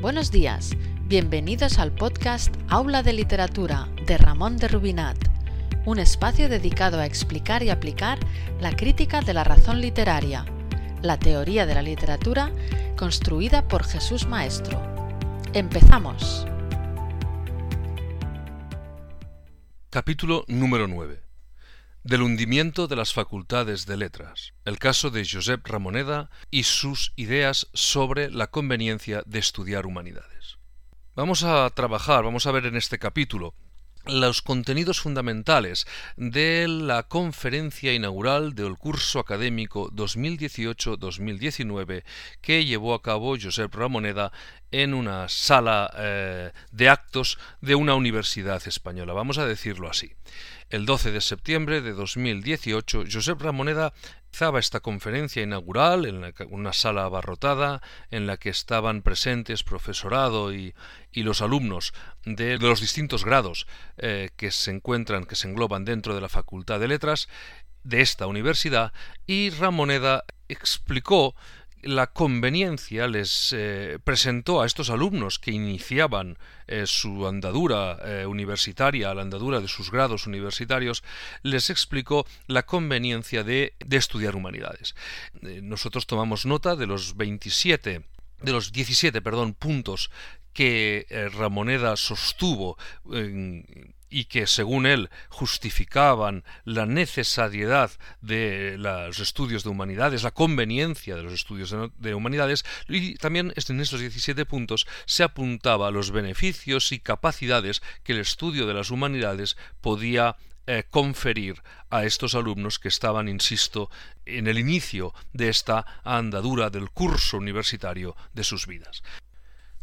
Buenos días, bienvenidos al podcast Aula de Literatura de Ramón de Rubinat, un espacio dedicado a explicar y aplicar la crítica de la razón literaria, la teoría de la literatura construida por Jesús Maestro. Empezamos. Capítulo número 9. Del hundimiento de las facultades de letras. El caso de Josep Ramoneda y sus ideas sobre la conveniencia de estudiar humanidades. Vamos a trabajar, vamos a ver en este capítulo los contenidos fundamentales de la conferencia inaugural del curso académico 2018-2019 que llevó a cabo Josep Ramoneda en una sala eh, de actos de una universidad española, vamos a decirlo así. El 12 de septiembre de 2018, Josep Ramoneda Zaba esta conferencia inaugural en una sala abarrotada en la que estaban presentes profesorado y, los alumnos de, los distintos grados eh, que se encuentran, que se engloban dentro de la Facultad de Letras de esta universidad y Ramoneda explicó la conveniencia les eh, presentó a estos alumnos que iniciaban eh, su andadura eh, universitaria, la andadura de sus grados universitarios, les explicó la conveniencia de, de estudiar humanidades. nosotros tomamos nota de los 27 de los 17, perdón, puntos que Ramoneda sostuvo y que según él justificaban la necesariedad de los estudios de humanidades, la conveniencia de los estudios de, humanidades, y también en estos 17 puntos se apuntaba a los beneficios y capacidades que el estudio de las humanidades podía eh, conferir a estos alumnos que estaban, insisto, en el inicio de esta andadura del curso universitario de sus vidas.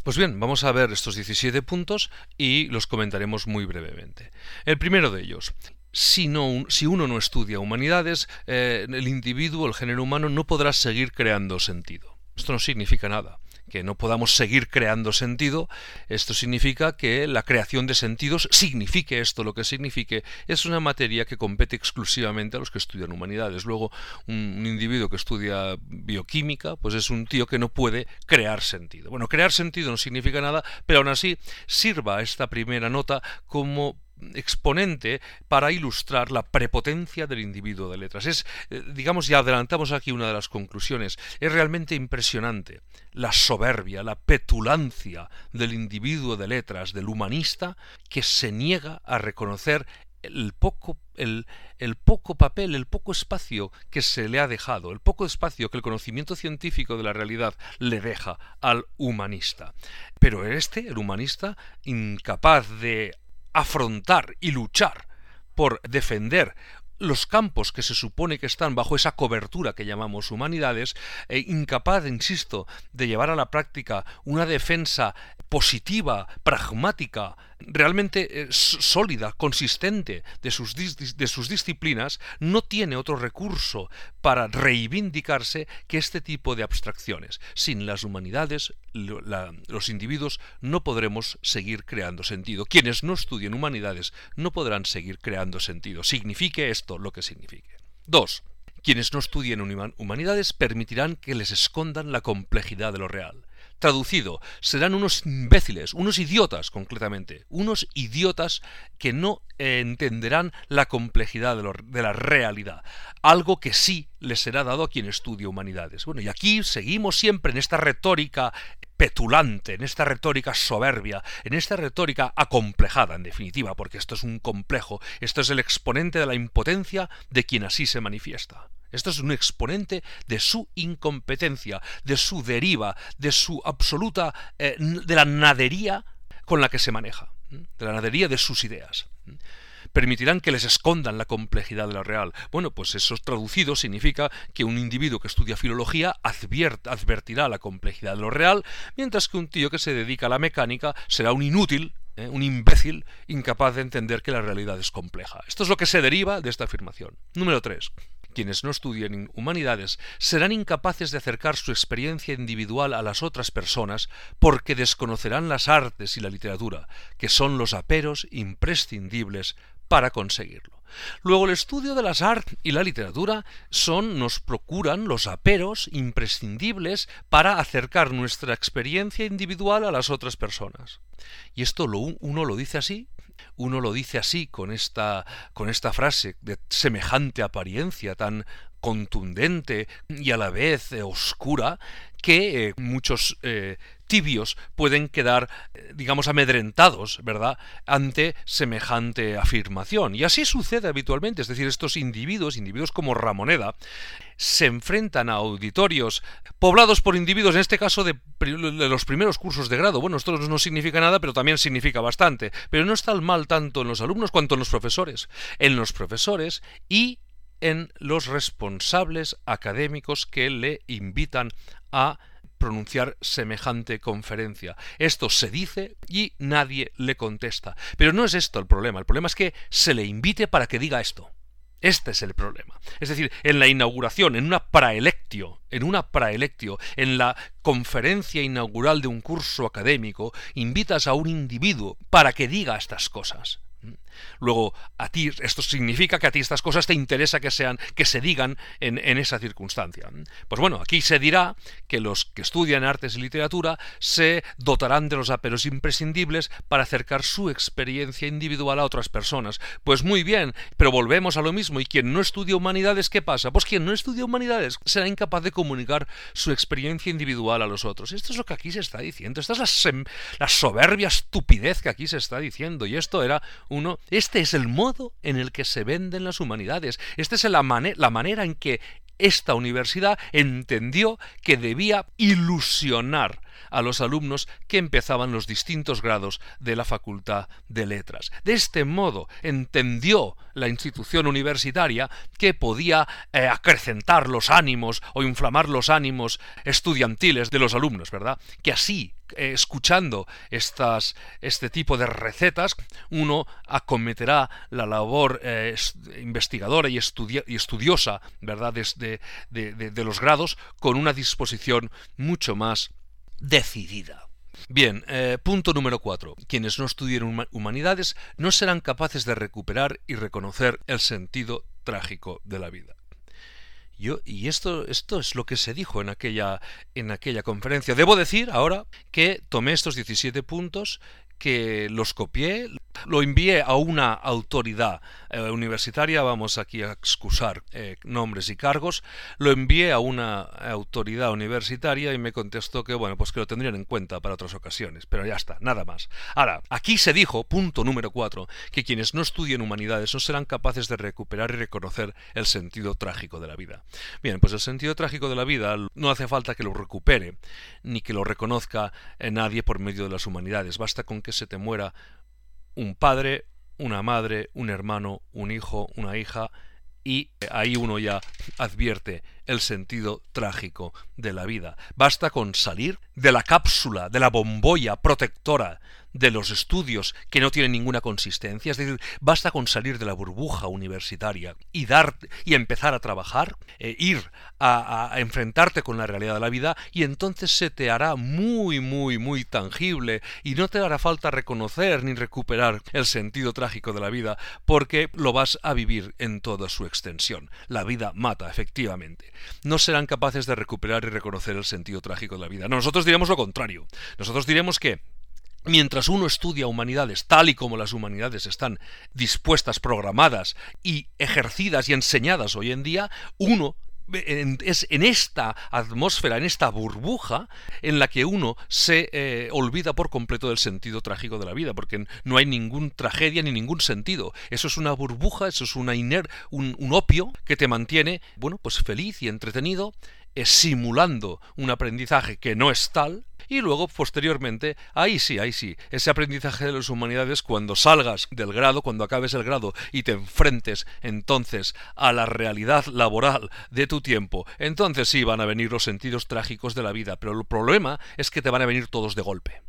Pues bien, vamos a ver estos 17 puntos y los comentaremos muy brevemente. El primero de ellos, si, uno no estudia humanidades, eh, el individuo, el género humano, no podrá seguir creando sentido. Esto no significa nada que no podamos seguir creando sentido, esto significa que la creación de sentidos, signifique esto lo que signifique, es una materia que compete exclusivamente a los que estudian humanidades. Luego, un, individuo que estudia bioquímica, pues es un tío que no puede crear sentido. Bueno, crear sentido no significa nada, pero aún así sirva esta primera nota como exponente para ilustrar la prepotencia del individuo de letras. Es, eh, digamos, ya adelantamos aquí una de las conclusiones, es realmente impresionante la soberbia, la petulancia del individuo de letras, del humanista, que se niega a reconocer el poco, el, el, poco papel, el poco espacio que se le ha dejado, el poco espacio que el conocimiento científico de la realidad le deja al humanista. Pero este, el humanista, incapaz de afrontar y luchar por defender los campos que se supone que están bajo esa cobertura que llamamos humanidades, e incapaz, insisto, de llevar a la práctica una defensa positiva, pragmática, realmente eh, sólida, consistente de sus, de sus disciplinas, no tiene otro recurso para reivindicarse que este tipo de abstracciones. Sin las humanidades, los individuos no podremos seguir creando sentido. Quienes no estudien humanidades no podrán seguir creando sentido. Signifique esto lo que signifique. 2. Quienes no estudien humanidades permitirán que les escondan la complejidad de lo real. Traducido, serán unos imbéciles, unos idiotas concretamente, unos idiotas que no entenderán la complejidad de, la realidad, algo que sí les será dado a quien estudie humanidades. Bueno, y aquí seguimos siempre en esta retórica petulante, en esta retórica soberbia, en esta retórica acomplejada, en definitiva, porque esto es un complejo, esto es el exponente de la impotencia de quien así se manifiesta. Esto es un exponente de su incompetencia, de su deriva, de su absoluta, eh, de la nadería con la que se maneja, de la nadería de sus ideas. Permitirán que les escondan la complejidad de la real. Bueno, pues eso traducido significa que un individuo que estudia filología advertirá la complejidad de lo real, mientras que un tío que se dedica a la mecánica será un inútil ¿eh? un imbécil incapaz de entender que la realidad es compleja. Esto es lo que se deriva de esta afirmación. Número 3 quienes no estudien humanidades serán incapaces de acercar su experiencia individual a las otras personas porque desconocerán las artes y la literatura, que son los aperos imprescindibles para conseguirlo. Luego el estudio de las artes y la literatura son, nos procuran los aperos imprescindibles para acercar nuestra experiencia individual a las otras personas. Y esto lo, uno lo dice así uno lo dice así, con esta, con esta frase de semejante apariencia tan contundente y a la vez eh, oscura, que eh, muchos eh, tibios pueden quedar, digamos, amedrentados, ¿verdad?, ante semejante afirmación. Y así sucede habitualmente, es decir, estos individuos, individuos como Ramoneda, se enfrentan a auditorios poblados por individuos, en este caso de, los primeros cursos de grado. Bueno, esto no significa nada, pero también significa bastante. Pero no está el mal tanto en los alumnos cuanto en los profesores. En los profesores y en los responsables académicos que le invitan a pronunciar semejante conferencia. Esto se dice y nadie le contesta. Pero no es esto el problema. El problema es que se le invite para que diga esto. Este es el problema. Es decir, en la inauguración, en una praelectio, en una praelectio, en la conferencia inaugural de un curso académico, invitas a un individuo para que diga estas cosas. Luego, a ti, esto significa que a ti estas cosas te interesa que sean, que se digan en, esa circunstancia. Pues bueno, aquí se dirá que los que estudian artes y literatura se dotarán de los aperos imprescindibles para acercar su experiencia individual a otras personas. Pues muy bien, pero volvemos a lo mismo. ¿Y quien no estudia humanidades, qué pasa? Pues quien no estudia humanidades será incapaz de comunicar su experiencia individual a los otros. Esto es lo que aquí se está diciendo. Esta es la, la soberbia estupidez que aquí se está diciendo. Y esto era uno este es el modo en el que se venden las humanidades. Esta es la, la manera en que esta universidad entendió que debía ilusionar a los alumnos que empezaban los distintos grados de la Facultad de Letras. De este modo entendió la institución universitaria que podía eh, acrecentar los ánimos o inflamar los ánimos estudiantiles de los alumnos, ¿verdad? Que así eh, escuchando estas, este tipo de recetas, uno acometerá la labor eh, investigadora y, estudiosa ¿verdad? de, de los grados con una disposición mucho más decidida. Bien, eh, punto número cuatro. Quienes no estudien humanidades no serán capaces de recuperar y reconocer el sentido trágico de la vida. Yo, y esto, esto es lo que se dijo en aquella, en aquella conferencia. Debo decir ahora que tomé estos 17 puntos que los copié, lo envié a una autoridad eh, universitaria, vamos aquí a excusar eh, nombres y cargos, lo envié a una autoridad universitaria y me contestó que bueno, pues que lo tendrían en cuenta para otras ocasiones, pero ya está, nada más. Ahora, aquí se dijo, punto número cuatro, que quienes no estudien humanidades no serán capaces de recuperar y reconocer el sentido trágico de la vida. Bien, pues el sentido trágico de la vida no hace falta que lo recupere, ni que lo reconozca eh, nadie por medio de las humanidades, basta con que se te muera un padre, una madre, un hermano, un hijo, una hija, y ahí uno ya advierte el sentido trágico de la vida. Basta con salir de la cápsula, de la bombolla protectora de los estudios que no tienen ninguna consistencia, es decir, basta con salir de la burbuja universitaria y dar y empezar a trabajar, eh, ir a, a, enfrentarte con la realidad de la vida y entonces se te hará muy muy muy tangible y no te hará falta reconocer ni recuperar el sentido trágico de la vida porque lo vas a vivir en toda su extensión. La vida mata, efectivamente. No serán capaces de recuperar y reconocer el sentido trágico de la vida. nosotros diremos lo contrario. Nosotros diremos que Mientras uno estudia humanidades tal y como las humanidades están dispuestas, programadas y ejercidas y enseñadas hoy en día, uno es en esta atmósfera, en esta burbuja, en la que uno se eh, olvida por completo del sentido trágico de la vida, porque no hay ninguna tragedia ni ningún sentido. Eso es una burbuja, eso es una iner, un, un opio que te mantiene, bueno, pues feliz y entretenido, simulando un aprendizaje que no es tal, y luego, posteriormente, ahí sí, ahí sí, ese aprendizaje de las humanidades, cuando salgas del grado, cuando acabes el grado y te enfrentes entonces a la realidad laboral de tu tiempo, entonces sí van a venir los sentidos trágicos de la vida, pero el problema es que te van a venir todos de golpe.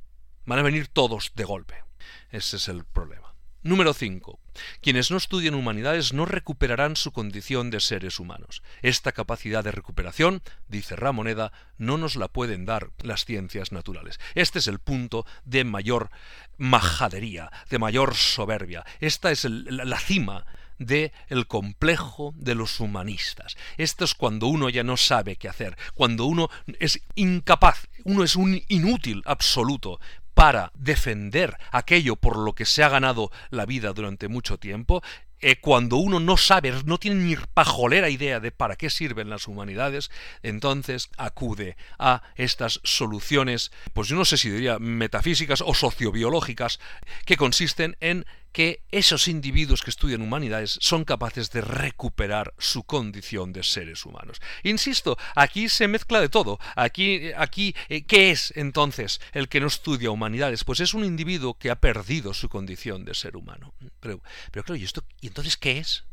Van a venir todos de golpe. Ese es el problema. Número 5. Quienes no estudian humanidades no recuperarán su condición de seres humanos. Esta capacidad de recuperación, dice Ramoneda, no nos la pueden dar las ciencias naturales. Este es el punto de mayor majadería, de mayor soberbia. Esta es la cima de el complejo de los humanistas. Esto es cuando uno ya no sabe qué hacer, cuando uno es incapaz, uno es un inútil absoluto para defender aquello por lo que se ha ganado la vida durante mucho tiempo, eh, cuando uno no sabe, no tiene ni pajolera idea de para qué sirven las humanidades, entonces acude a estas soluciones, pues yo no sé si diría metafísicas o sociobiológicas, que consisten en que esos individuos que estudian humanidades son capaces de recuperar su condición de seres humanos. Insisto, aquí se mezcla de todo. Aquí, aquí eh, ¿qué es entonces el que no estudia humanidades? Pues es un individuo que ha perdido su condición de ser humano. Pero, pero claro, ¿y, esto, ¿y entonces qué es?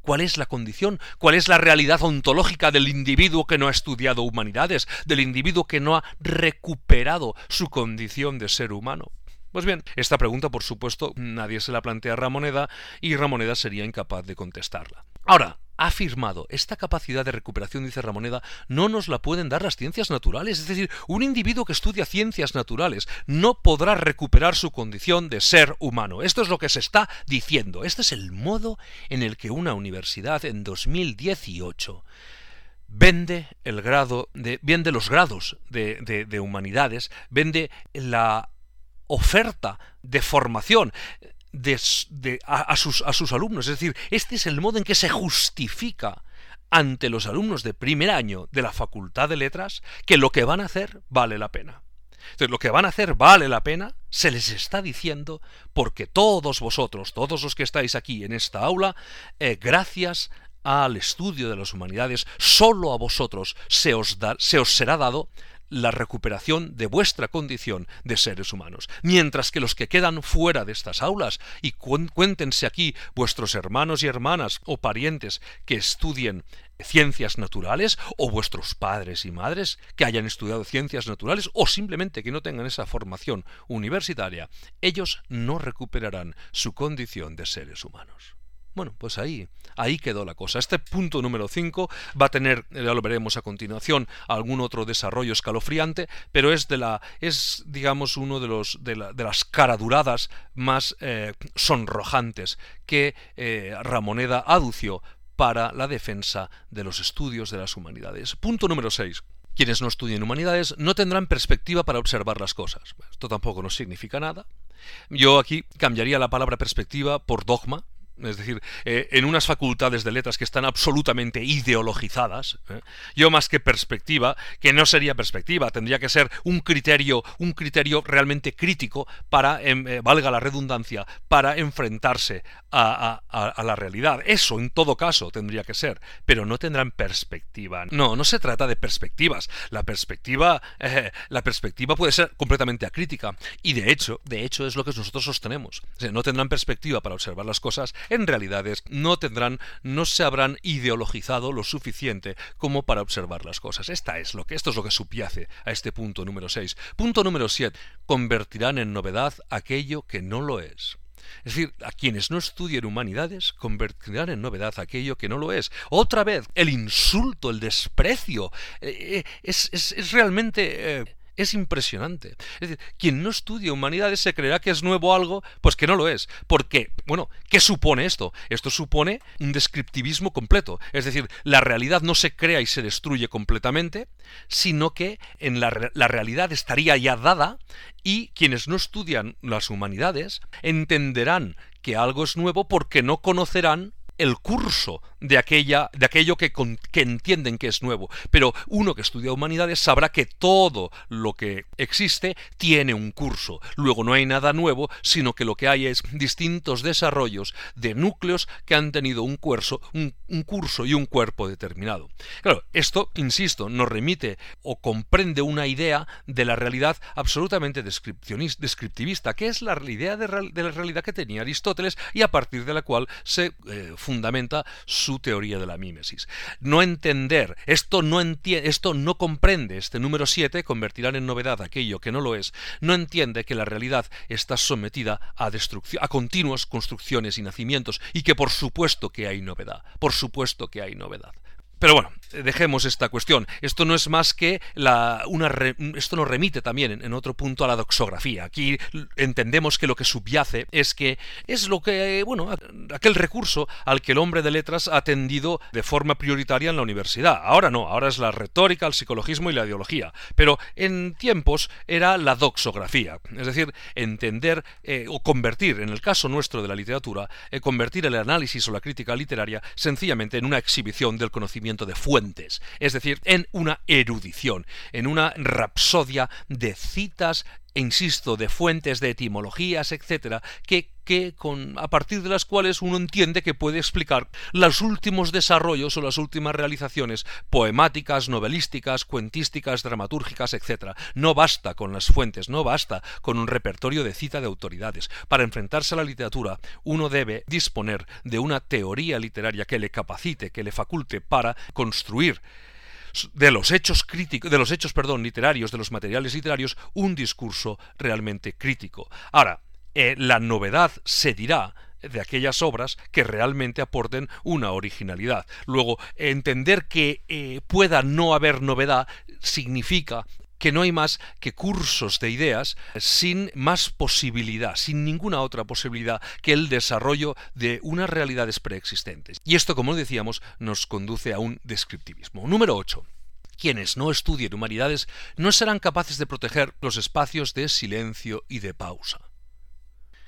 ¿Cuál es la condición? ¿Cuál es la realidad ontológica del individuo que no ha estudiado humanidades, del individuo que no ha recuperado su condición de ser humano? Pues bien, esta pregunta, por supuesto, nadie se la plantea a Ramoneda y Ramoneda sería incapaz de contestarla. Ahora, ha afirmado, esta capacidad de recuperación, dice Ramoneda, no nos la pueden dar las ciencias naturales. Es decir, un individuo que estudia ciencias naturales no podrá recuperar su condición de ser humano. Esto es lo que se está diciendo. Este es el modo en el que una universidad en 2018 vende el grado de, vende los grados de humanidades, vende la oferta de formación a, sus, a sus alumnos. Es decir, este es el modo en que se justifica ante los alumnos de primer año de la Facultad de Letras que lo que van a hacer vale la pena. Entonces, lo que van a hacer vale la pena, se les está diciendo porque todos vosotros, todos los que estáis aquí en esta aula, eh, gracias al estudio de las humanidades, solo a vosotros se os, se os será dado la recuperación de vuestra condición de seres humanos. Mientras que los que quedan fuera de estas aulas, y cuéntense aquí vuestros hermanos y hermanas o parientes que estudien ciencias naturales, o vuestros padres y madres que hayan estudiado ciencias naturales, o simplemente que no tengan esa formación universitaria, ellos no recuperarán su condición de seres humanos. Bueno, pues ahí, ahí quedó la cosa. Este punto número 5 va a tener, ya lo veremos a continuación, algún otro desarrollo escalofriante, pero es de la, es digamos uno de los de, las caraduradas más eh, sonrojantes que eh, Ramoneda adució para la defensa de los estudios de las humanidades. Punto número 6. Quienes no estudien humanidades no tendrán perspectiva para observar las cosas. Esto tampoco nos significa nada. Yo aquí cambiaría la palabra perspectiva por dogma, es decir, eh, en unas facultades de letras que están absolutamente ideologizadas, ¿eh? yo más que perspectiva, que no sería perspectiva, tendría que ser un criterio, un criterio realmente crítico para, em, eh, valga la redundancia, para enfrentarse a, la realidad. Eso, en todo caso, tendría que ser, pero no tendrán perspectiva. No, no se trata de perspectivas. La perspectiva, la perspectiva puede ser completamente acrítica y de hecho, de hecho es lo que nosotros sostenemos. no tendrán perspectiva para observar las cosas en realidades no tendrán, no se habrán ideologizado lo suficiente como para observar las cosas. Esta es lo que, esto es lo que subyace a este punto número 6. Punto número 7. Convertirán en novedad aquello que no lo es. Es decir, a quienes no estudien humanidades convertirán en novedad aquello que no lo es. Otra vez, el insulto, el desprecio, eh, eh, es, es, realmente... Eh, es impresionante. Es decir, quien no estudia humanidades se creerá que es nuevo algo, pues que no lo es. Porque, bueno, ¿qué supone esto? Esto supone un descriptivismo completo. Es decir, la realidad no se crea y se destruye completamente, sino que en la, la realidad estaría ya dada y quienes no estudian las humanidades entenderán que algo es nuevo porque no conocerán el curso de, aquella, de aquello que, que, entienden que es nuevo. Pero uno que estudia humanidades sabrá que todo lo que existe tiene un curso. Luego no hay nada nuevo, sino que lo que hay es distintos desarrollos de núcleos que han tenido un, curso, un, un curso y un cuerpo determinado. Claro, esto, insisto, nos remite o comprende una idea de la realidad absolutamente descriptivista, que es la idea de, la realidad que tenía Aristóteles y a partir de la cual se eh, fundamenta su teoría de la mímesis. No entender, esto no, entiende, esto no comprende, este número 7, convertirán en novedad aquello que no lo es, no entiende que la realidad está sometida a, destrucción, a continuas construcciones y nacimientos y que por supuesto que hay novedad, por supuesto que hay novedad. Pero bueno, dejemos esta cuestión. Esto no es más que la, una esto nos remite también en, otro punto a la doxografía. Aquí entendemos que lo que subyace es que es lo que, bueno, aquel recurso al que el hombre de letras ha atendido de forma prioritaria en la universidad. Ahora no, ahora es la retórica, el psicologismo y la ideología. Pero en tiempos era la doxografía, es decir, entender eh, o convertir, en el caso nuestro de la literatura, eh, convertir el análisis o la crítica literaria sencillamente en una exhibición del conocimiento de fuente es decir, en una erudición, en una rapsodia de citas e insisto, de fuentes, de etimologías, etcétera, que, que con, a partir de las cuales uno entiende que puede explicar los últimos desarrollos o las últimas realizaciones poemáticas, novelísticas, cuentísticas, dramatúrgicas, etcétera. No basta con las fuentes, no basta con un repertorio de cita de autoridades. Para enfrentarse a la literatura, uno debe disponer de una teoría literaria que le capacite, que le faculte para construir de los hechos críticos, de los hechos, perdón, literarios, de los materiales literarios, un discurso realmente crítico. Ahora, eh, la novedad se dirá de aquellas obras que realmente aporten una originalidad. Luego, entender que eh, pueda no haber novedad significa que no hay más que cursos de ideas sin más posibilidad, sin ninguna otra posibilidad que el desarrollo de unas realidades preexistentes. Y esto, como decíamos, nos conduce a un descriptivismo. Número 8. Quienes no estudien humanidades no serán capaces de proteger los espacios de silencio y de pausa.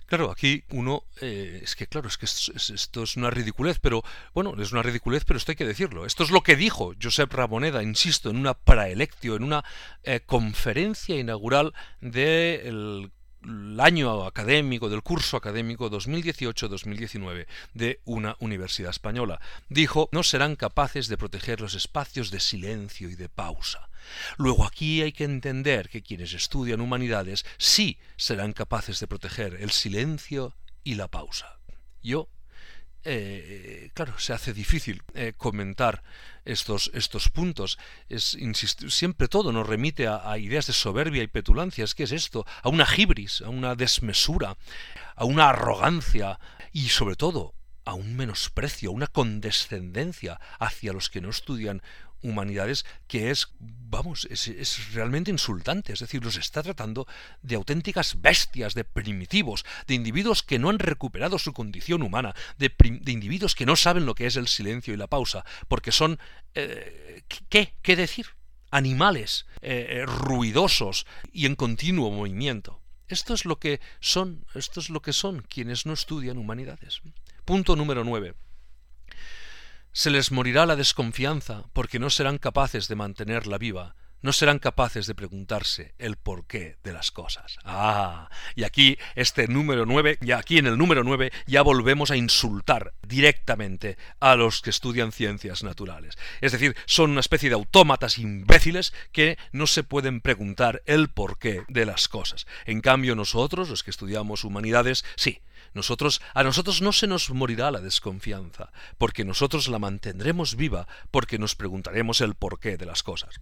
Claro, aquí uno, eh, es que claro, es que esto, es una ridiculez, pero bueno, es una ridiculez, pero esto hay que decirlo. Esto es lo que dijo Josep Ramoneda, insisto, en una praelectio, en una eh, conferencia inaugural del el año académico, del curso académico 2018-2019 de una universidad española. Dijo, no serán capaces de proteger los espacios de silencio y de pausa. Luego aquí hay que entender que quienes estudian humanidades sí serán capaces de proteger el silencio y la pausa. Yo eh, claro, se hace difícil eh, comentar estos, estos puntos. Es, siempre todo nos remite a, ideas de soberbia y petulancia. ¿Qué es esto? A una gibris, a una desmesura, a una arrogancia y sobre todo a un menosprecio, a una condescendencia hacia los que no estudian humanidades que es, vamos, es, realmente insultante. Es decir, los está tratando de auténticas bestias, de primitivos, de individuos que no han recuperado su condición humana, de, individuos que no saben lo que es el silencio y la pausa, porque son, eh, ¿qué? ¿Qué decir? Animales eh, eh, ruidosos y en continuo movimiento. Esto es lo que son, esto es lo que son quienes no estudian humanidades. Punto número 9 se les morirá la desconfianza porque no serán capaces de mantenerla viva, no serán capaces de preguntarse el porqué de las cosas. Ah, y aquí este número 9, y aquí en el número 9 ya volvemos a insultar directamente a los que estudian ciencias naturales. Es decir, son una especie de autómatas imbéciles que no se pueden preguntar el porqué de las cosas. En cambio nosotros, los que estudiamos humanidades, sí, nosotros, a nosotros no se nos morirá la desconfianza, porque nosotros la mantendremos viva, porque nos preguntaremos el porqué de las cosas.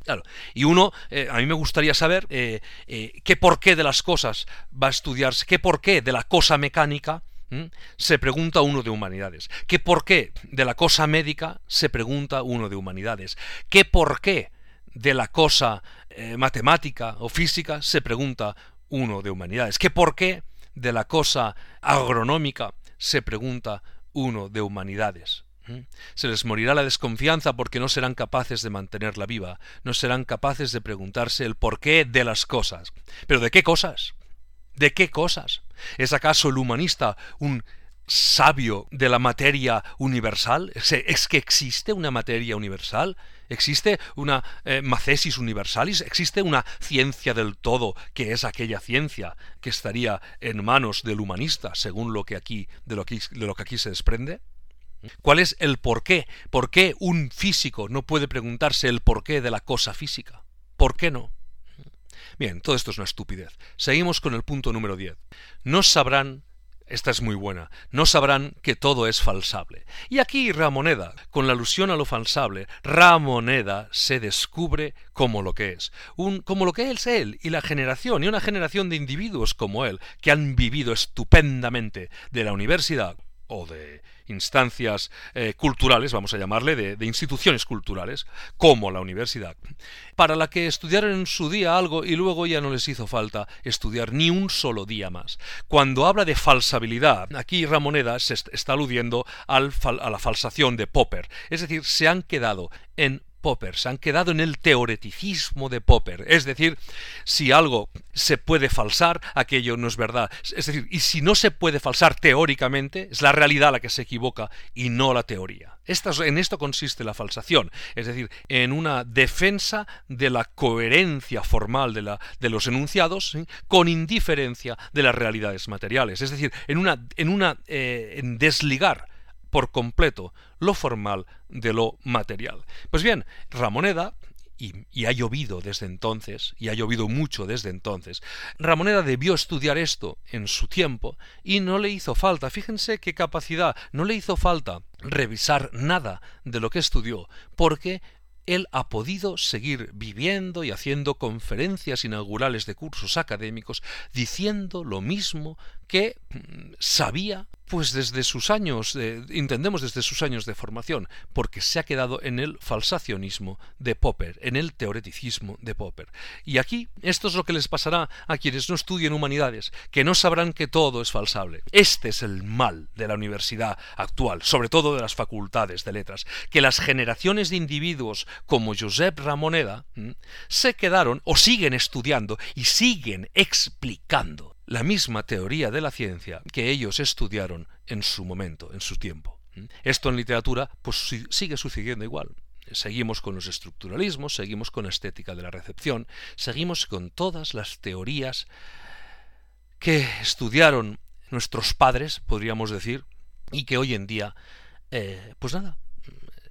Y uno, eh, a mí me gustaría saber eh, eh, qué porqué de las cosas va a estudiarse, qué porqué de la cosa mecánica se pregunta uno de humanidades. ¿Qué porqué de la cosa médica se pregunta uno de humanidades? ¿Qué porqué de la cosa matemática o física se pregunta uno de humanidades? ¿Qué porqué de la cosa agronómica, se pregunta uno de humanidades. Se les morirá la desconfianza porque no serán capaces de mantenerla viva, no serán capaces de preguntarse el porqué de las cosas. ¿Pero de qué cosas? ¿De qué cosas? ¿Es acaso el humanista un sabio de la materia universal? ¿Es que existe una materia universal? ¿Existe una eh, macesis universalis? ¿Existe una ciencia del todo que es aquella ciencia que estaría en manos del humanista, según lo que aquí, de lo que, de lo que aquí se desprende? ¿Cuál es el porqué? ¿Por qué un físico no puede preguntarse el porqué de la cosa física? ¿Por qué no? Bien, todo esto es una estupidez. Seguimos con el punto número 10. No sabrán esta es muy buena. No sabrán que todo es falsable. Y aquí Ramoneda, con la alusión a lo falsable, Ramoneda se descubre como lo que es. Un, como lo que es él y la generación, y una generación de individuos como él, que han vivido estupendamente de la universidad, o de instancias eh, culturales, vamos a llamarle, de, instituciones culturales, como la universidad, para la que estudiaron en su día algo y luego ya no les hizo falta estudiar ni un solo día más. Cuando habla de falsabilidad, aquí Ramoneda se está aludiendo a la falsación de Popper, es decir, se han quedado en Popper, se han quedado en el teoreticismo de Popper. Es decir, si algo se puede falsar, aquello no es verdad. Es decir, y si no se puede falsar teóricamente, es la realidad la que se equivoca y no la teoría. en esto consiste la falsación, es decir, en una defensa de la coherencia formal de, los enunciados con indiferencia de las realidades materiales. Es decir, en una, en una eh, en desligar por completo lo formal de lo material. Pues bien, Ramoneda y, ha llovido desde entonces, y ha llovido mucho desde entonces. Ramoneda debió estudiar esto en su tiempo y no le hizo falta, fíjense qué capacidad, no le hizo falta revisar nada de lo que estudió, porque él ha podido seguir viviendo y haciendo conferencias inaugurales de cursos académicos diciendo lo mismo que mm, sabía pues desde sus años, entendemos desde sus años de formación, porque se ha quedado en el falsacionismo de Popper, en el teoreticismo de Popper. Y aquí esto es lo que les pasará a quienes no estudien humanidades, que no sabrán que todo es falsable. Este es el mal de la universidad actual, sobre todo de las facultades de letras, que las generaciones de individuos como Josep Ramoneda se quedaron o siguen estudiando y siguen explicando la misma teoría de la ciencia que ellos estudiaron en su momento, en su tiempo. Esto en literatura pues sigue sucediendo igual. Seguimos con los estructuralismos, seguimos con la estética de la recepción, seguimos con todas las teorías que estudiaron nuestros padres, podríamos decir, y que hoy en día, eh, pues nada,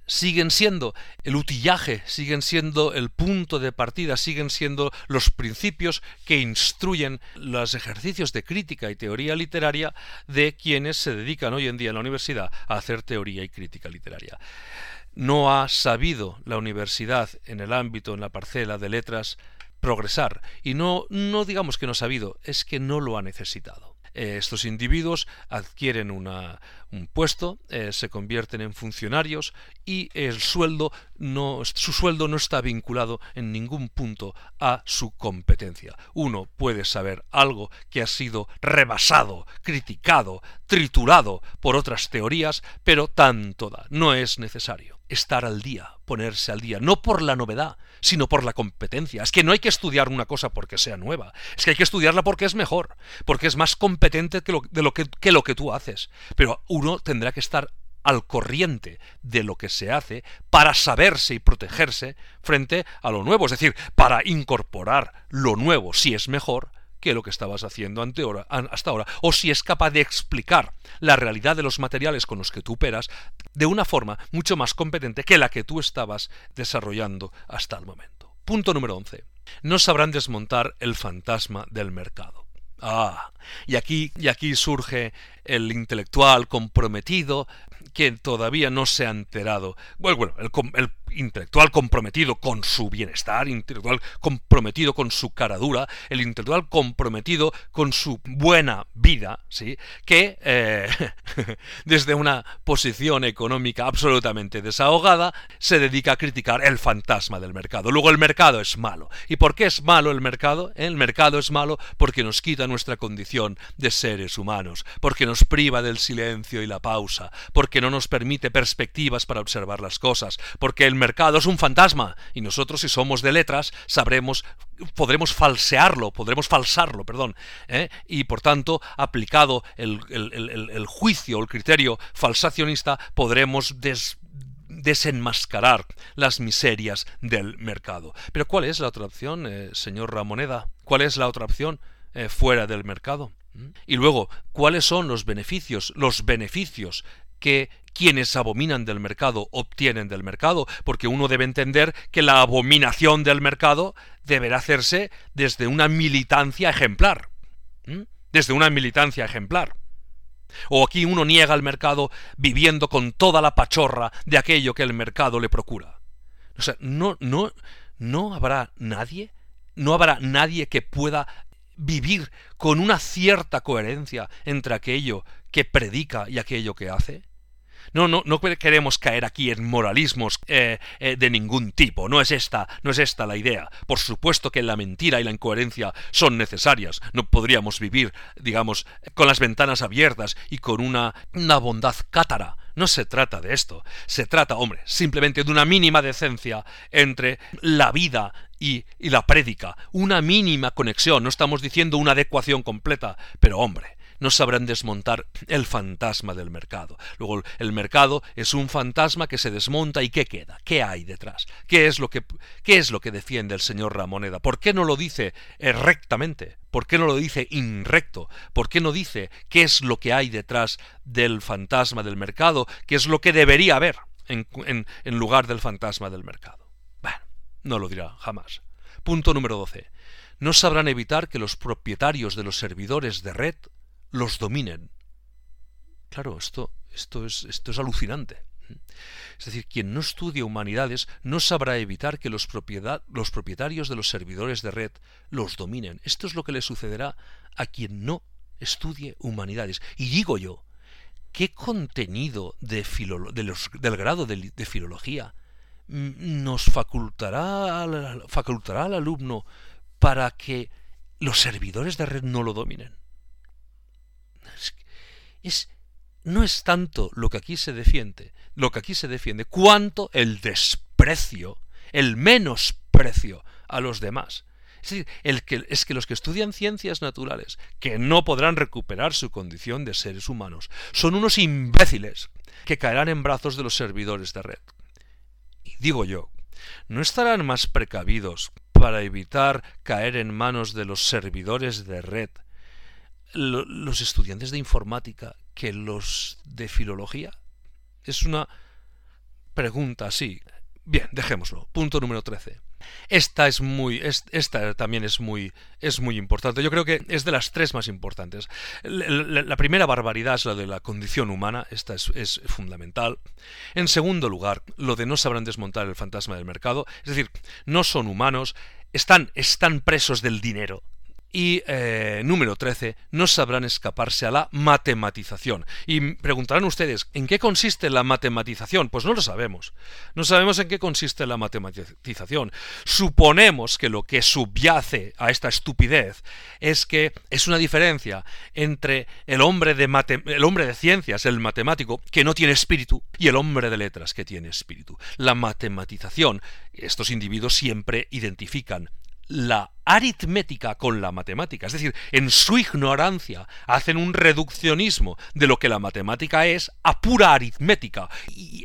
siguen siendo el utillaje, siguen siendo el punto de partida, siguen siendo los principios que instruyen los ejercicios de crítica y teoría literaria de quienes se dedican hoy en día en la universidad a hacer teoría y crítica literaria. No ha sabido la universidad en el ámbito, en la parcela de letras, progresar. Y no, no digamos que no ha sabido, es que no lo ha necesitado. Eh, estos individuos adquieren una, un puesto, eh, se convierten en funcionarios y el sueldo no, su sueldo no está vinculado en ningún punto a su competencia. Uno puede saber algo que ha sido rebasado, criticado, triturado por otras teorías, pero tanto da, no es necesario estar al día, ponerse al día, no por la novedad, sino por la competencia. Es que no hay que estudiar una cosa porque sea nueva, es que hay que estudiarla porque es mejor, porque es más competente que lo, que, que lo que tú haces. Pero uno tendrá que estar al corriente de lo que se hace para saberse y protegerse frente a lo nuevo, es decir, para incorporar lo nuevo si es mejor que lo que estabas haciendo hasta ahora, o si es capaz de explicar la realidad de los materiales con los que tú operas de una forma mucho más competente que la que tú estabas desarrollando hasta el momento. Punto número 11. No sabrán desmontar el fantasma del mercado. Ah, y aquí, y aquí surge el intelectual comprometido que todavía no se ha enterado. Bueno, bueno el, el intelectual comprometido con su bienestar, intelectual comprometido con su caradura, el intelectual comprometido con su buena vida, ¿sí? que eh, desde una posición económica absolutamente desahogada se dedica a criticar el fantasma del mercado. Luego el mercado es malo. ¿Y por qué es malo el mercado? El mercado es malo porque nos quita nuestra condición de seres humanos, porque nos priva del silencio y la pausa, porque no nos permite perspectivas para observar las cosas, porque el mercado es un fantasma y nosotros si somos de letras sabremos podremos falsearlo, podremos falsarlo, perdón, ¿eh? y por tanto, aplicado el, juicio o el criterio falsacionista, podremos desenmascarar las miserias del mercado. Pero ¿cuál es la otra opción, eh, señor Ramoneda? ¿Cuál es la otra opción eh, fuera del mercado? ¿Mm? Y luego, ¿cuáles son los beneficios, los beneficios que quienes abominan del mercado obtienen del mercado, porque uno debe entender que la abominación del mercado deberá hacerse desde una militancia ejemplar. Desde una militancia ejemplar. O aquí uno niega al mercado viviendo con toda la pachorra de aquello que el mercado le procura. O sea, no, no, no habrá nadie, no habrá nadie que pueda vivir con una cierta coherencia entre aquello que predica y aquello que hace? No, no, no queremos caer aquí en moralismos eh, eh, de ningún tipo. No es esta, no es esta la idea. Por supuesto que la mentira y la incoherencia son necesarias. No podríamos vivir, digamos, con las ventanas abiertas y con una, una bondad cátara. No se trata de esto. Se trata, hombre, simplemente de una mínima decencia entre la vida y, y la prédica. Una mínima conexión. No estamos diciendo una adecuación completa. Pero, hombre, no sabrán desmontar el fantasma del mercado. Luego, el mercado es un fantasma que se desmonta y ¿qué queda? ¿Qué hay detrás? ¿Qué es lo que, qué es lo que defiende el señor Ramoneda? ¿Por qué no lo dice rectamente? ¿Por qué no lo dice inrecto? ¿Por qué no dice qué es lo que hay detrás del fantasma del mercado? ¿Qué es lo que debería haber en, en lugar del fantasma del mercado? Bueno, no lo dirá jamás. Punto número 12. No sabrán evitar que los propietarios de los servidores de red los dominen. Claro, esto, esto, es, esto es alucinante. Es decir, quien no estudia humanidades no sabrá evitar que los, los, propietarios de los servidores de red los dominen. Esto es lo que le sucederá a quien no estudie humanidades. Y digo yo, ¿qué contenido de del grado de, de, filología nos facultará, facultará al alumno para que los servidores de red no lo dominen? No es tanto lo que aquí se defiende, lo que aquí se defiende, cuanto el desprecio, el menosprecio a los demás. Es decir, es que los que estudian ciencias naturales, que no podrán recuperar su condición de seres humanos, son unos imbéciles que caerán en brazos de los servidores de red. Y digo yo, ¿no estarán más precavidos para evitar caer en manos de los servidores de red los estudiantes de informática que los de filología? Es una pregunta así. Bien, dejémoslo. Punto número 13. Esta es muy, esta también es muy, es muy importante. Yo creo que es de las tres más importantes. La, primera barbaridad es la de la condición humana. Esta es, es, fundamental. En segundo lugar, lo de no sabrán desmontar el fantasma del mercado. Es decir, no son humanos, están, están presos del dinero. Y eh, número 13, no sabrán escaparse a la matematización. Y preguntarán ustedes, ¿en qué consiste la matematización? Pues no lo sabemos. No sabemos en qué consiste la matematización. Suponemos que lo que subyace a esta estupidez es que es una diferencia entre el hombre de, el hombre de ciencias, el matemático, que no tiene espíritu, y el hombre de letras, que tiene espíritu. La matematización, estos individuos siempre identifican la aritmética con la matemática, es decir, en su ignorancia hacen un reduccionismo de lo que la matemática es a pura aritmética. Y,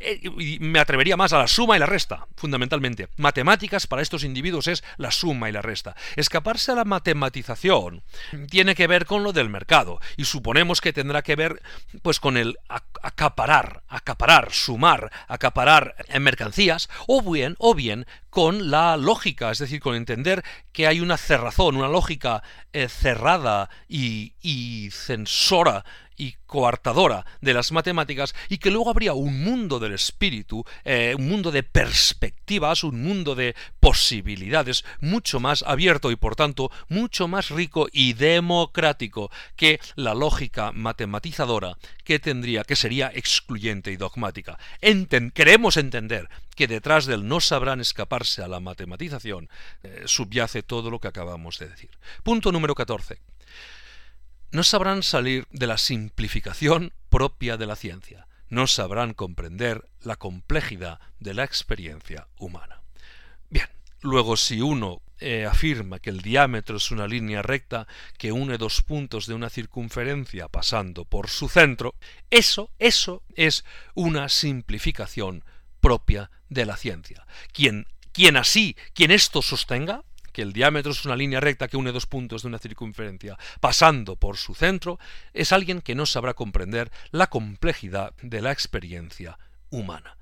me atrevería más a la suma y la resta, fundamentalmente. Matemáticas para estos individuos es la suma y la resta. Escaparse a la matematización tiene que ver con lo del mercado y suponemos que tendrá que ver pues con el acaparar, acaparar, sumar, acaparar en mercancías o bien o bien con la lógica, es decir, con entender que hay una cerrazón, una lógica eh, cerrada y, y censora y coartadora de las matemáticas y que luego habría un mundo del espíritu, eh, un mundo de perspectivas, un mundo de posibilidades mucho más abierto y por tanto mucho más rico y democrático que la lógica matematizadora que tendría, que sería excluyente y dogmática. queremos entender que detrás del no sabrán escaparse a la matematización eh, subyace todo lo que acabamos de decir. Punto número 14 no sabrán salir de la simplificación propia de la ciencia, no sabrán comprender la complejidad de la experiencia humana. Bien, luego si uno eh, afirma que el diámetro es una línea recta que une dos puntos de una circunferencia pasando por su centro, eso, eso es una simplificación propia de la ciencia. Quien, quien así, quien esto sostenga, que el diámetro es una línea recta que une dos puntos de una circunferencia, pasando por su centro, es alguien que no sabrá comprender la complejidad de la experiencia humana.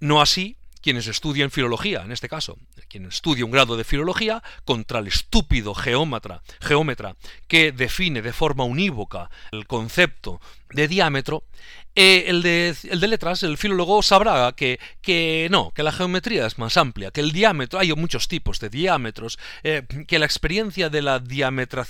No así quienes estudian filología, en este caso, quien estudia un grado de filología, contra el estúpido geómetra, que define de forma unívoca el concepto de diámetro, eh, el, de, el, de, letras, el filólogo, sabrá que, que, no, que la geometría es más amplia, que el diámetro, hay muchos tipos de diámetros, eh, que la experiencia de, la diametra,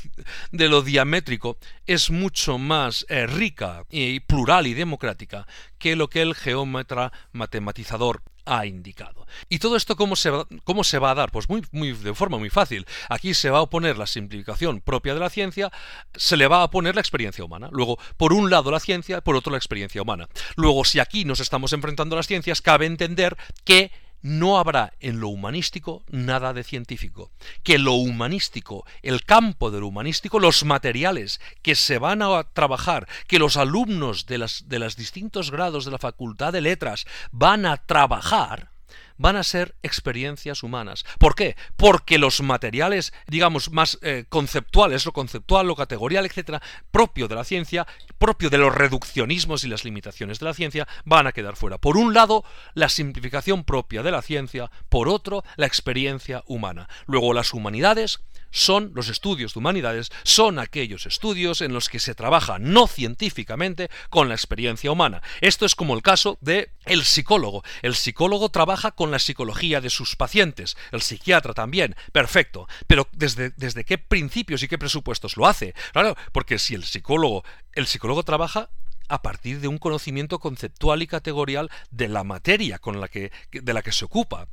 de lo diamétrico es mucho más eh, rica y plural y democrática que lo que el geómetra matematizador ha indicado. ¿Y todo esto cómo se va, cómo se va a dar? Pues muy, muy, de forma muy fácil. Aquí se va a oponer la simplificación propia de la ciencia, se le va a poner la experiencia humana. Luego, por un lado la ciencia, por otro la experiencia humana. Luego, si aquí nos estamos enfrentando a las ciencias, cabe entender que no habrá en lo humanístico nada de científico. Que lo humanístico, el campo de lo humanístico, los materiales que se van a trabajar, que los alumnos de, las, de los distintos grados de la Facultad de Letras van a trabajar, van a ser experiencias humanas. ¿Por qué? Porque los materiales, digamos, más eh, conceptuales, lo conceptual, lo categorial, etcétera, propio de la ciencia, propio de los reduccionismos y las limitaciones de la ciencia, van a quedar fuera. Por un lado, la simplificación propia de la ciencia, por otro, la experiencia humana. Luego, las humanidades son los estudios de humanidades, son aquellos estudios en los que se trabaja no científicamente con la experiencia humana. Esto es como el caso de el psicólogo. El psicólogo trabaja con la psicología de sus pacientes, el psiquiatra también, perfecto. Pero desde, desde qué principios y qué presupuestos lo hace? Claro, porque si el psicólogo, el psicólogo trabaja a partir de un conocimiento conceptual y categorial de la materia con la que, de la que se ocupa.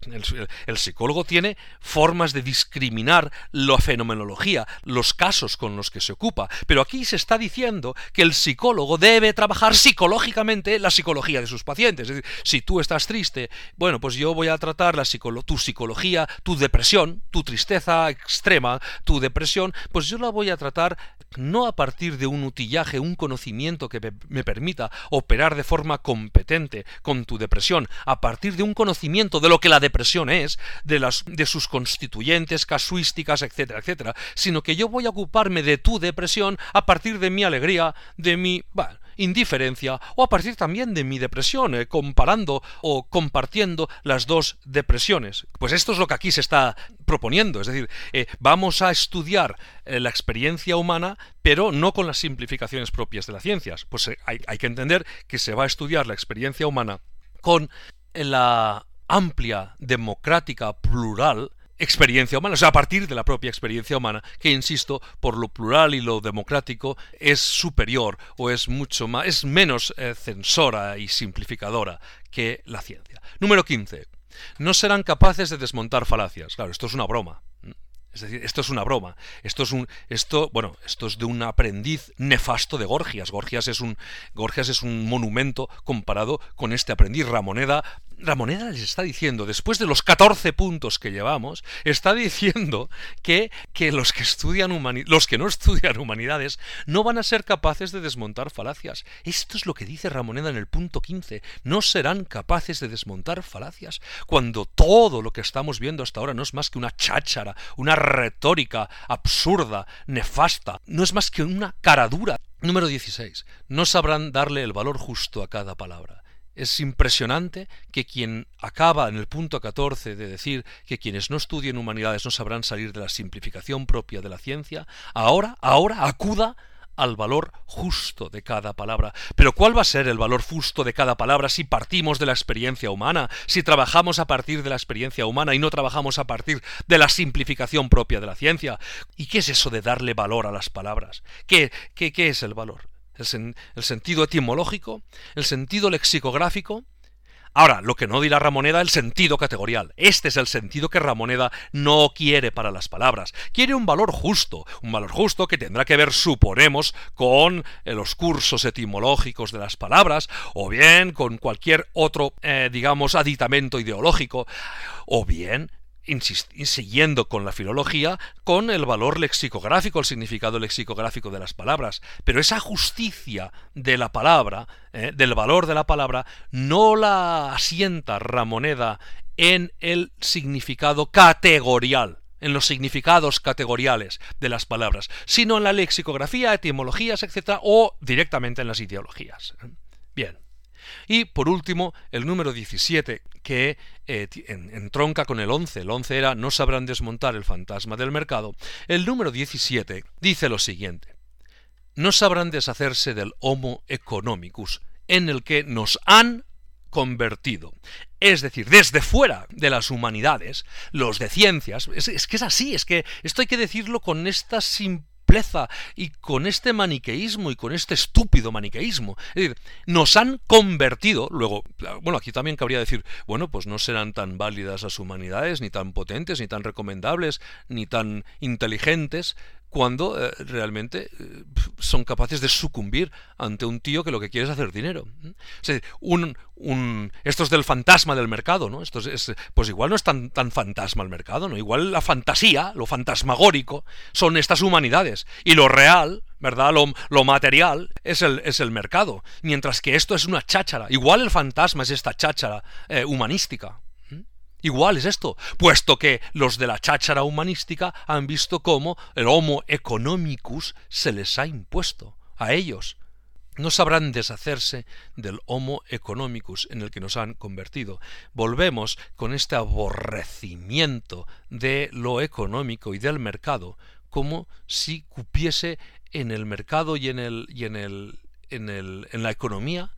El, psicólogo tiene formas de discriminar la fenomenología, los casos con los que se ocupa, pero aquí se está diciendo que el psicólogo debe trabajar psicológicamente la psicología de sus pacientes. Es decir, si tú estás triste, bueno, pues yo voy a tratar la tu psicología, tu depresión, tu tristeza extrema, tu depresión, pues yo la voy a tratar no a partir de un utillaje, un conocimiento que me permita operar de forma competente con tu depresión, a partir de un conocimiento de lo que la depresión es, de, las, de sus constituyentes, casuísticas, etcétera, etcétera, sino que yo voy a ocuparme de tu depresión a partir de mi alegría, de mi indiferencia o a partir también de mi depresión, eh, comparando o compartiendo las dos depresiones. Pues esto es lo que aquí se está proponiendo, es decir, eh, vamos a estudiar eh, la experiencia humana, pero no con las simplificaciones propias de las ciencias. Pues hay, hay que entender que se va a estudiar la experiencia humana con la amplia, democrática, plural experiencia humana, o sea, a partir de la propia experiencia humana, que insisto, por lo plural y lo democrático, es superior o es mucho más, es menos eh, censora y simplificadora que la ciencia. Número 15. No serán capaces de desmontar falacias. Claro, esto es una broma. Es decir, esto es una broma. Esto es un, esto, bueno, esto es de un aprendiz nefasto de Gorgias. Gorgias es un, Gorgias es un monumento comparado con este aprendiz. Ramoneda Ramoneda les está diciendo, después de los 14 puntos que llevamos, está diciendo que, que los, que estudian los que no estudian humanidades no van a ser capaces de desmontar falacias. Esto es lo que dice Ramoneda en el punto 15. No serán capaces de desmontar falacias cuando todo lo que estamos viendo hasta ahora no es más que una cháchara, una retórica absurda, nefasta, no es más que una caradura. Número 16. No sabrán darle el valor justo a cada palabra. Es impresionante que quien acaba en el punto 14 de decir que quienes no estudien humanidades no sabrán salir de la simplificación propia de la ciencia, ahora, ahora acuda al valor justo de cada palabra. Pero ¿cuál va a ser el valor justo de cada palabra si partimos de la experiencia humana, si trabajamos a partir de la experiencia humana y no trabajamos a partir de la simplificación propia de la ciencia? ¿Y qué es eso de darle valor a las palabras? ¿Qué, qué, qué es el valor? el, sentido etimológico, el sentido lexicográfico. Ahora, lo que no dirá Ramoneda, el sentido categorial. Este es el sentido que Ramoneda no quiere para las palabras. Quiere un valor justo, un valor justo que tendrá que ver, suponemos, con eh, los cursos etimológicos de las palabras, o bien con cualquier otro, eh, digamos, aditamento ideológico, o bien siguiendo con la filología, con el valor lexicográfico, el significado lexicográfico de las palabras. Pero esa justicia de la palabra, eh, del valor de la palabra, no la asienta Ramoneda en el significado categorial en los significados categoriales de las palabras, sino en la lexicografía, etimologías, etc., o directamente en las ideologías. Bien. Y por último, el número 17, que eh, entronca con el 11. El 11 era no sabrán desmontar el fantasma del mercado. El número 17 dice lo siguiente. No sabrán deshacerse del Homo economicus, en el que nos han convertido. Es decir, desde fuera de las humanidades, los de ciencias, es, que es así, es que esto hay que decirlo con esta simplicidad y con este maniqueísmo y con este estúpido maniqueísmo. Es decir, nos han convertido, luego, bueno, aquí también cabría decir, bueno, pues no serán tan válidas las humanidades, ni tan potentes, ni tan recomendables, ni tan inteligentes, cuando eh, realmente eh, son capaces de sucumbir ante un tío que lo que quiere es hacer dinero. un, un, esto es del fantasma del mercado, ¿no? Esto es, pues igual no es tan, tan fantasma el mercado, ¿no? Igual la fantasía, lo fantasmagórico, son estas humanidades. Y lo real, ¿verdad? Lo, lo material es el, es el, mercado. Mientras que esto es una cháchara. Igual el fantasma es esta cháchara eh, humanística. Igual es esto, puesto que los de la cháchara humanística han visto cómo el Homo economicus se les ha impuesto a ellos. No sabrán deshacerse del Homo economicus en el que nos han convertido. Volvemos con este aborrecimiento de lo económico y del mercado, como si cupiese en el mercado y en el y en el en el en la economía,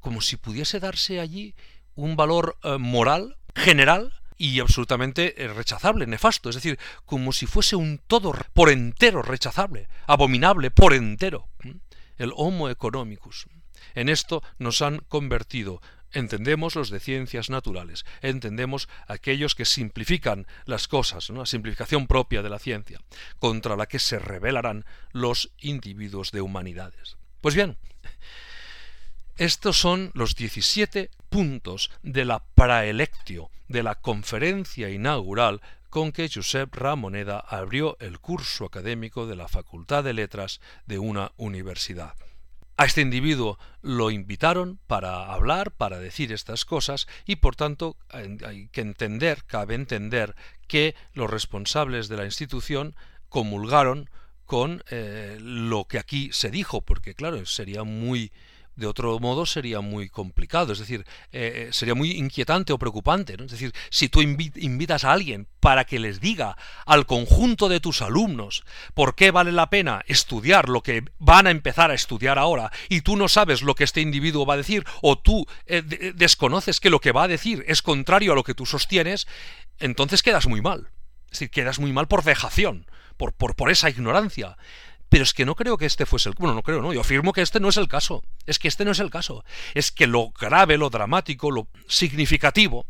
como si pudiese darse allí un valor eh, moral general y absolutamente eh, rechazable, nefasto, es decir, como si fuese un todo por entero rechazable, abominable por entero, el Homo economicus. En esto nos han convertido. Entendemos los de ciencias naturales, entendemos aquellos que simplifican las cosas, una simplificación propia de la ciencia, contra la que se rebelarán los individuos de humanidades. Pues bien, estos son los 17 puntos de la praelectio, de la conferencia inaugural con que Josep Ramoneda abrió el curso académico de la Facultad de Letras de una universidad. A este individuo lo invitaron para hablar, para decir estas cosas, y por tanto hay que entender, cabe entender, que los responsables de la institución comulgaron con eh, lo que aquí se dijo, porque claro, sería muy de otro modo sería muy complicado, es decir, eh, eh, sería muy inquietante o preocupante. ¿no? Es decir, si tú invitas a alguien para que les diga al conjunto de tus alumnos por qué vale la pena estudiar lo que van a empezar a estudiar ahora y tú no sabes lo que este individuo va a decir o tú eh, desconoces que lo que va a decir es contrario a lo que tú sostienes, entonces quedas muy mal. Es decir, quedas muy mal por dejación, por, por, por esa ignorancia. Pero es que no creo que este fuese el... Bueno, no creo, no, yo afirmo que este no es el caso. Es que este no es el caso. Es que lo grave, lo dramático, lo significativo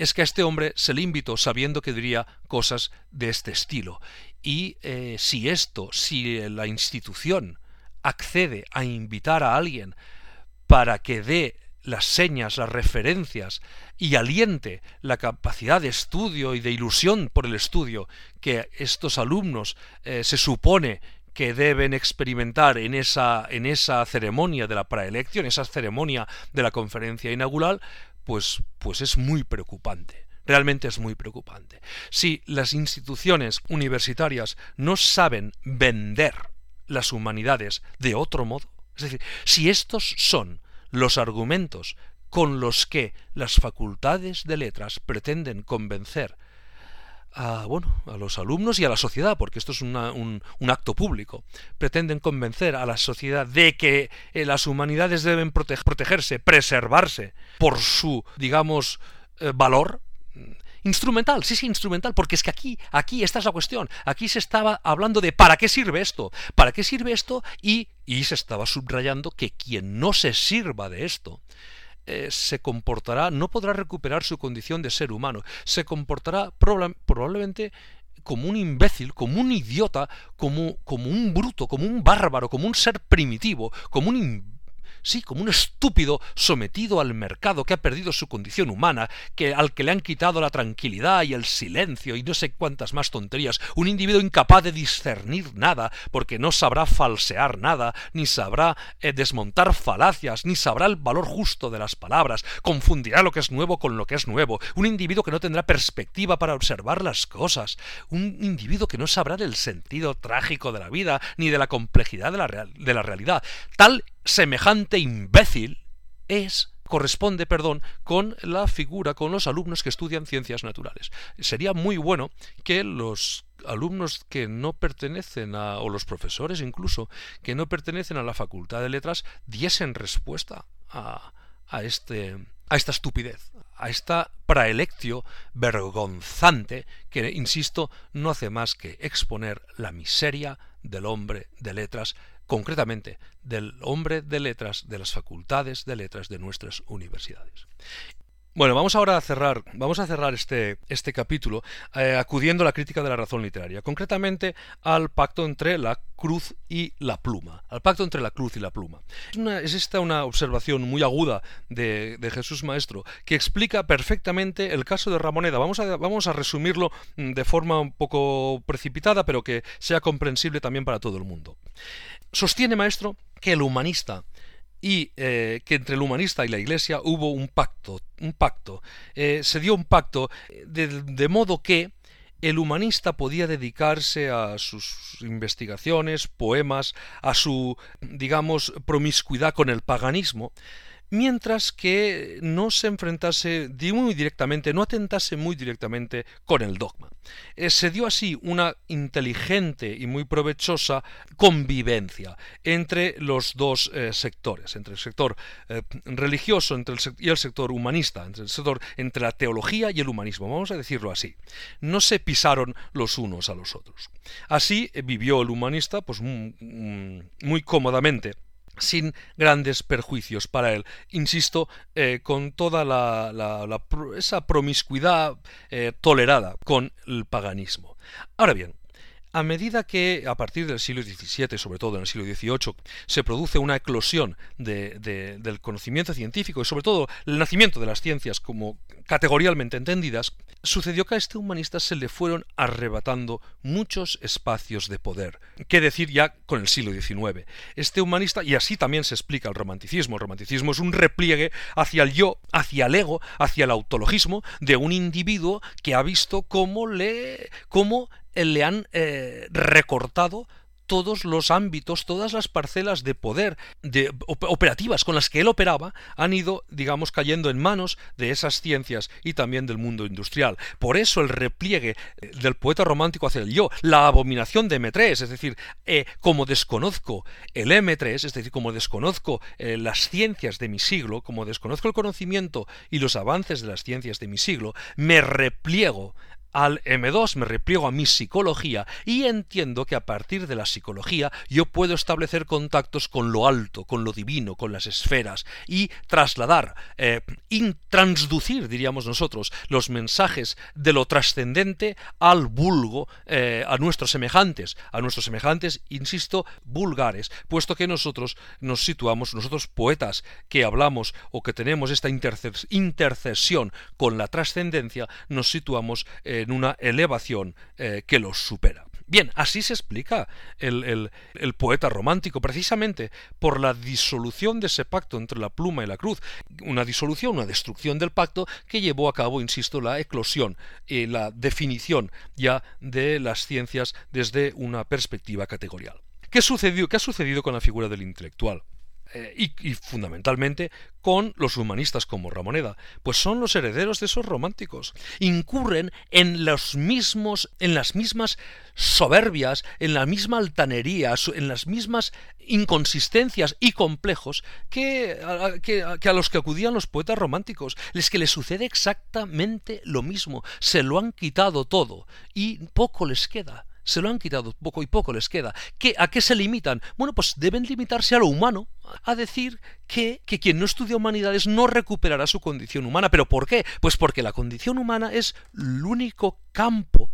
es que a este hombre se le invitó sabiendo que diría cosas de este estilo. Y eh, si esto, si la institución accede a invitar a alguien para que dé las señas, las referencias y aliente la capacidad de estudio y de ilusión por el estudio que estos alumnos eh, se supone que deben experimentar en esa, en esa ceremonia de la praelección, esa ceremonia de la conferencia inaugural, pues, pues es muy preocupante. Realmente es muy preocupante. Si las instituciones universitarias no saben vender las humanidades de otro modo, es decir, si estos son los argumentos con los que las facultades de letras pretenden convencer a, bueno, a los alumnos y a la sociedad, porque esto es un, un, acto público. Pretenden convencer a la sociedad de que eh, las humanidades deben protegerse, preservarse por su, digamos, eh, valor. Instrumental, sí, sí, instrumental, porque es que aquí, aquí, esta es la cuestión. Aquí se estaba hablando de para qué sirve esto, para qué sirve esto, y, y se estaba subrayando que quien no se sirva de esto, eh, se comportará, no podrá recuperar su condición de ser humano, se comportará probablemente como un imbécil, como un idiota, como, como un bruto, como un bárbaro, como un ser primitivo, como un sí, como un estúpido sometido al mercado que ha perdido su condición humana, que al que le han quitado la tranquilidad y el silencio y no sé cuántas más tonterías, un individuo incapaz de discernir nada, porque no sabrá falsear nada, ni sabrá eh, desmontar falacias, ni sabrá el valor justo de las palabras, confundirá lo que es nuevo con lo que es nuevo, un individuo que no tendrá perspectiva para observar las cosas, un individuo que no sabrá del sentido trágico de la vida, ni de la complejidad de la, de la realidad, tal semejante imbécil es corresponde, perdón, con la figura, con los alumnos que estudian ciencias naturales. Sería muy bueno que los alumnos que no pertenecen a, o los profesores incluso, que no pertenecen a la Facultad de Letras, diesen respuesta a, este, a esta estupidez, a esta praelectio vergonzante que, insisto, no hace más que exponer la miseria del hombre de letras, concretamente del hombre de letras de las facultades de letras de nuestras universidades. Bueno, vamos ahora a cerrar, vamos a cerrar este, este capítulo eh, acudiendo a la crítica de la razón literaria, concretamente al pacto entre la cruz y la pluma, al pacto entre la cruz y la pluma. Es, esta una observación muy aguda de, Jesús Maestro que explica perfectamente el caso de Ramoneda. Vamos a, vamos a resumirlo mm, de forma un poco precipitada, pero que sea comprensible también para todo el mundo. Sostiene Maestro que el humanista y eh, que entre el humanista y la Iglesia hubo un pacto, un pacto, eh, se dio un pacto de, modo que el humanista podía dedicarse a sus investigaciones, poemas, a su, digamos, promiscuidad con el paganismo, mientras que no se enfrentase muy directamente, no atentase muy directamente con el dogma. Eh, se dio así una inteligente y muy provechosa convivencia entre los dos eh, sectores, entre el sector eh, religioso y el sector humanista, entre el sector entre la teología y el humanismo, vamos a decirlo así. No se pisaron los unos a los otros. Así vivió el humanista pues muy cómodamente sin grandes perjuicios para él. Insisto, eh, con toda la, esa promiscuidad eh, tolerada con el paganismo. Ahora bien, a medida que a partir del siglo XVII, sobre todo en el siglo XVIII, se produce una eclosión del conocimiento científico y sobre todo el nacimiento de las ciencias como categorialmente entendidas, sucedió que a este humanista se le fueron arrebatando muchos espacios de poder. ¿Qué decir ya con el siglo XIX? Este humanista, y así también se explica el romanticismo, el romanticismo es un repliegue hacia el yo, hacia el ego, hacia el autologismo de un individuo que ha visto cómo le, cómo le han eh, recortado todos los ámbitos, todas las parcelas de poder de, operativas con las que él operaba han ido, digamos, cayendo en manos de esas ciencias y también del mundo industrial. Por eso el repliegue eh, del poeta romántico hacia el yo, la abominación de M3, es decir, eh, como desconozco el M3, es decir, como desconozco eh, las ciencias de mi siglo, como desconozco el conocimiento y los avances de las ciencias de mi siglo, me repliego al M2, me repliego a mi psicología y entiendo que a partir de la psicología yo puedo establecer contactos con lo alto, con lo divino, con las esferas y trasladar, eh, transducir, diríamos nosotros, los mensajes de lo trascendente al vulgo, eh, a nuestros semejantes, a nuestros semejantes, insisto, vulgares, puesto que nosotros nos situamos, nosotros poetas que hablamos o que tenemos esta intercesión con la trascendencia, nos situamos eh, en una elevación eh, que los supera. Bien, así se explica el, poeta romántico, precisamente por la disolución de ese pacto entre la pluma y la cruz, una disolución, una destrucción del pacto que llevó a cabo, insisto, la eclosión y la definición ya de las ciencias desde una perspectiva categorial. ¿Qué, ¿Qué ha sucedido con la figura del intelectual? Eh, y, fundamentalmente con los humanistas como Ramoneda, pues son los herederos de esos románticos. Incurren en los mismos, en las mismas soberbias, en la misma altanería, en las mismas inconsistencias y complejos que a, que a, los que acudían los poetas románticos. Es que les sucede exactamente lo mismo. Se lo han quitado todo y poco les queda se lo han quitado poco y poco les queda. ¿Qué, ¿A qué se limitan? Bueno, pues deben limitarse a lo humano, a decir que, que quien no estudia humanidades no recuperará su condición humana. ¿Pero por qué? Pues porque la condición humana es el único campo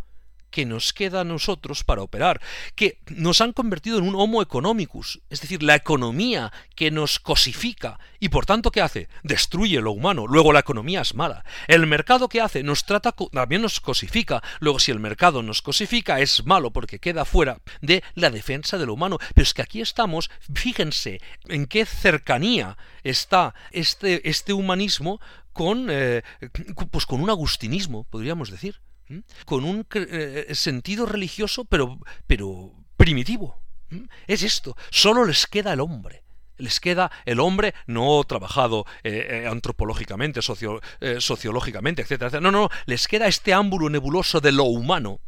que nos queda a nosotros para operar, que nos han convertido en un homo economicus, es decir, la economía que nos cosifica y por tanto ¿qué hace? Destruye lo humano, luego la economía es mala. El mercado que hace nos trata también nos cosifica, luego si el mercado nos cosifica es malo porque queda fuera de la defensa de lo humano, pero es que aquí estamos, fíjense en qué cercanía está este, este humanismo con, eh, pues con un agustinismo, podríamos decir con un eh, sentido religioso pero, pero primitivo. Es esto, solo les queda el hombre. les queda el hombre no trabajado eh, eh, antropológicamente, eh, sociológicamente, etc. No, no, les queda este ámbulo nebuloso de lo humano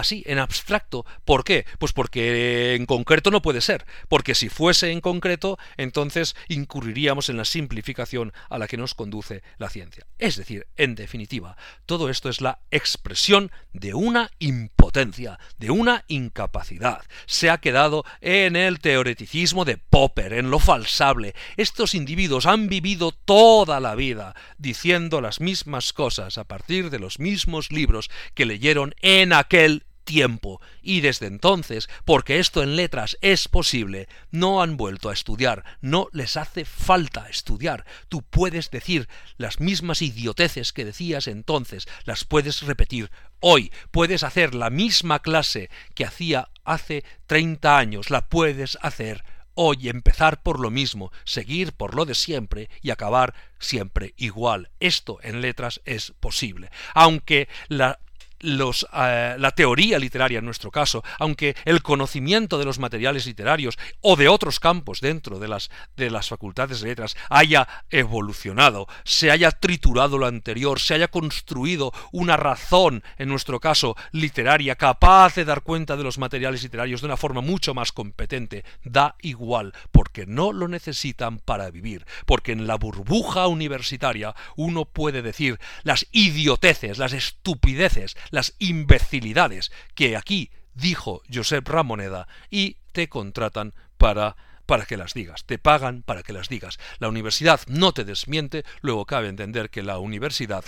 así, en abstracto. ¿Por qué? Pues porque en concreto no puede ser, porque si fuese en concreto, entonces incurriríamos en la simplificación a la que nos conduce la ciencia. Es decir, en definitiva, todo esto es la expresión de una impotencia, de una incapacidad. Se ha quedado en el teoreticismo de Popper, en lo falsable. Estos individuos han vivido toda la vida diciendo las mismas cosas a partir de los mismos libros que leyeron en aquel tiempo, y desde entonces, porque esto en letras es posible, no han vuelto a estudiar, no les hace falta estudiar. Tú puedes decir las mismas idioteces que decías entonces, las puedes repetir hoy, puedes hacer la misma clase que hacía hace 30 años, la puedes hacer hoy. Empezar por lo mismo, seguir por lo de siempre y acabar siempre igual. Esto en letras es posible. Aunque la los, eh, la teoría literaria en nuestro caso, aunque el conocimiento de los materiales literarios o de otros campos dentro de las, de las facultades de letras haya evolucionado, se haya triturado lo anterior, se haya construido una razón, en nuestro caso literaria, capaz de dar cuenta de los materiales literarios de una forma mucho más competente, da igual, porque no lo necesitan para vivir, porque en la burbuja universitaria uno puede decir las idioteces, las estupideces, las imbecilidades que aquí dijo Josep Ramoneda y te contratan para para que las digas, te pagan para que las digas. La universidad no te desmiente, luego cabe entender que la universidad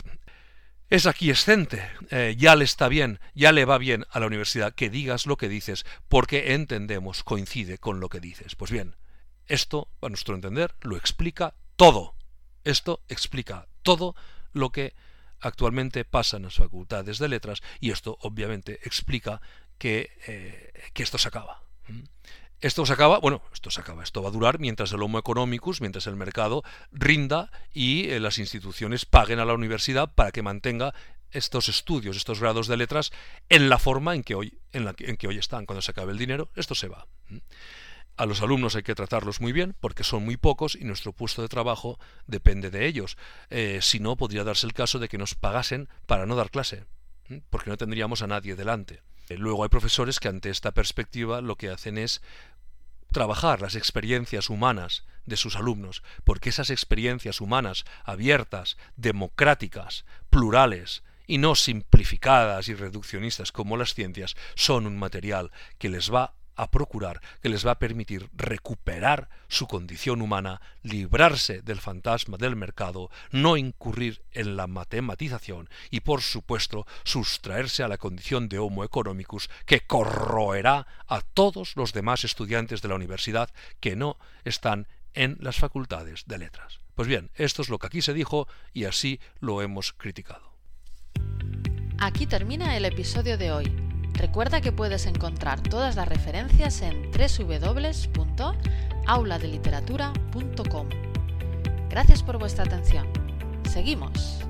es aquiescente, eh, ya le está bien, ya le va bien a la universidad que digas lo que dices, porque entendemos, coincide con lo que dices. Pues bien, esto, a nuestro entender, lo explica todo. Esto explica todo lo que actualmente pasa en las facultades de letras y esto obviamente explica que, eh, que esto se acaba. Esto se acaba, bueno, esto se acaba, esto va a durar mientras el Homo economicus, mientras el mercado rinda y eh, las instituciones paguen a la universidad para que mantenga estos estudios, estos grados de letras en la forma en que hoy, en la en que hoy están. Cuando se acabe el dinero, esto se va. A los alumnos hay que tratarlos muy bien porque son muy pocos y nuestro puesto de trabajo depende de ellos. Eh, si no, podría darse el caso de que nos pagasen para no dar clase, porque no tendríamos a nadie delante. Eh, luego hay profesores que ante esta perspectiva lo que hacen es trabajar las experiencias humanas de sus alumnos, porque esas experiencias humanas abiertas, democráticas, plurales, y no simplificadas y reduccionistas como las ciencias, son un material que les va a procurar que les va a permitir recuperar su condición humana, librarse del fantasma del mercado, no incurrir en la matematización y, por supuesto, sustraerse a la condición de Homo economicus que corroerá a todos los demás estudiantes de la universidad que no están en las facultades de letras. Pues bien, esto es lo que aquí se dijo y así lo hemos criticado. Aquí termina el episodio de hoy. Recuerda que puedes encontrar todas las referencias en www.auladeliteratura.com. Gracias por vuestra atención. Seguimos.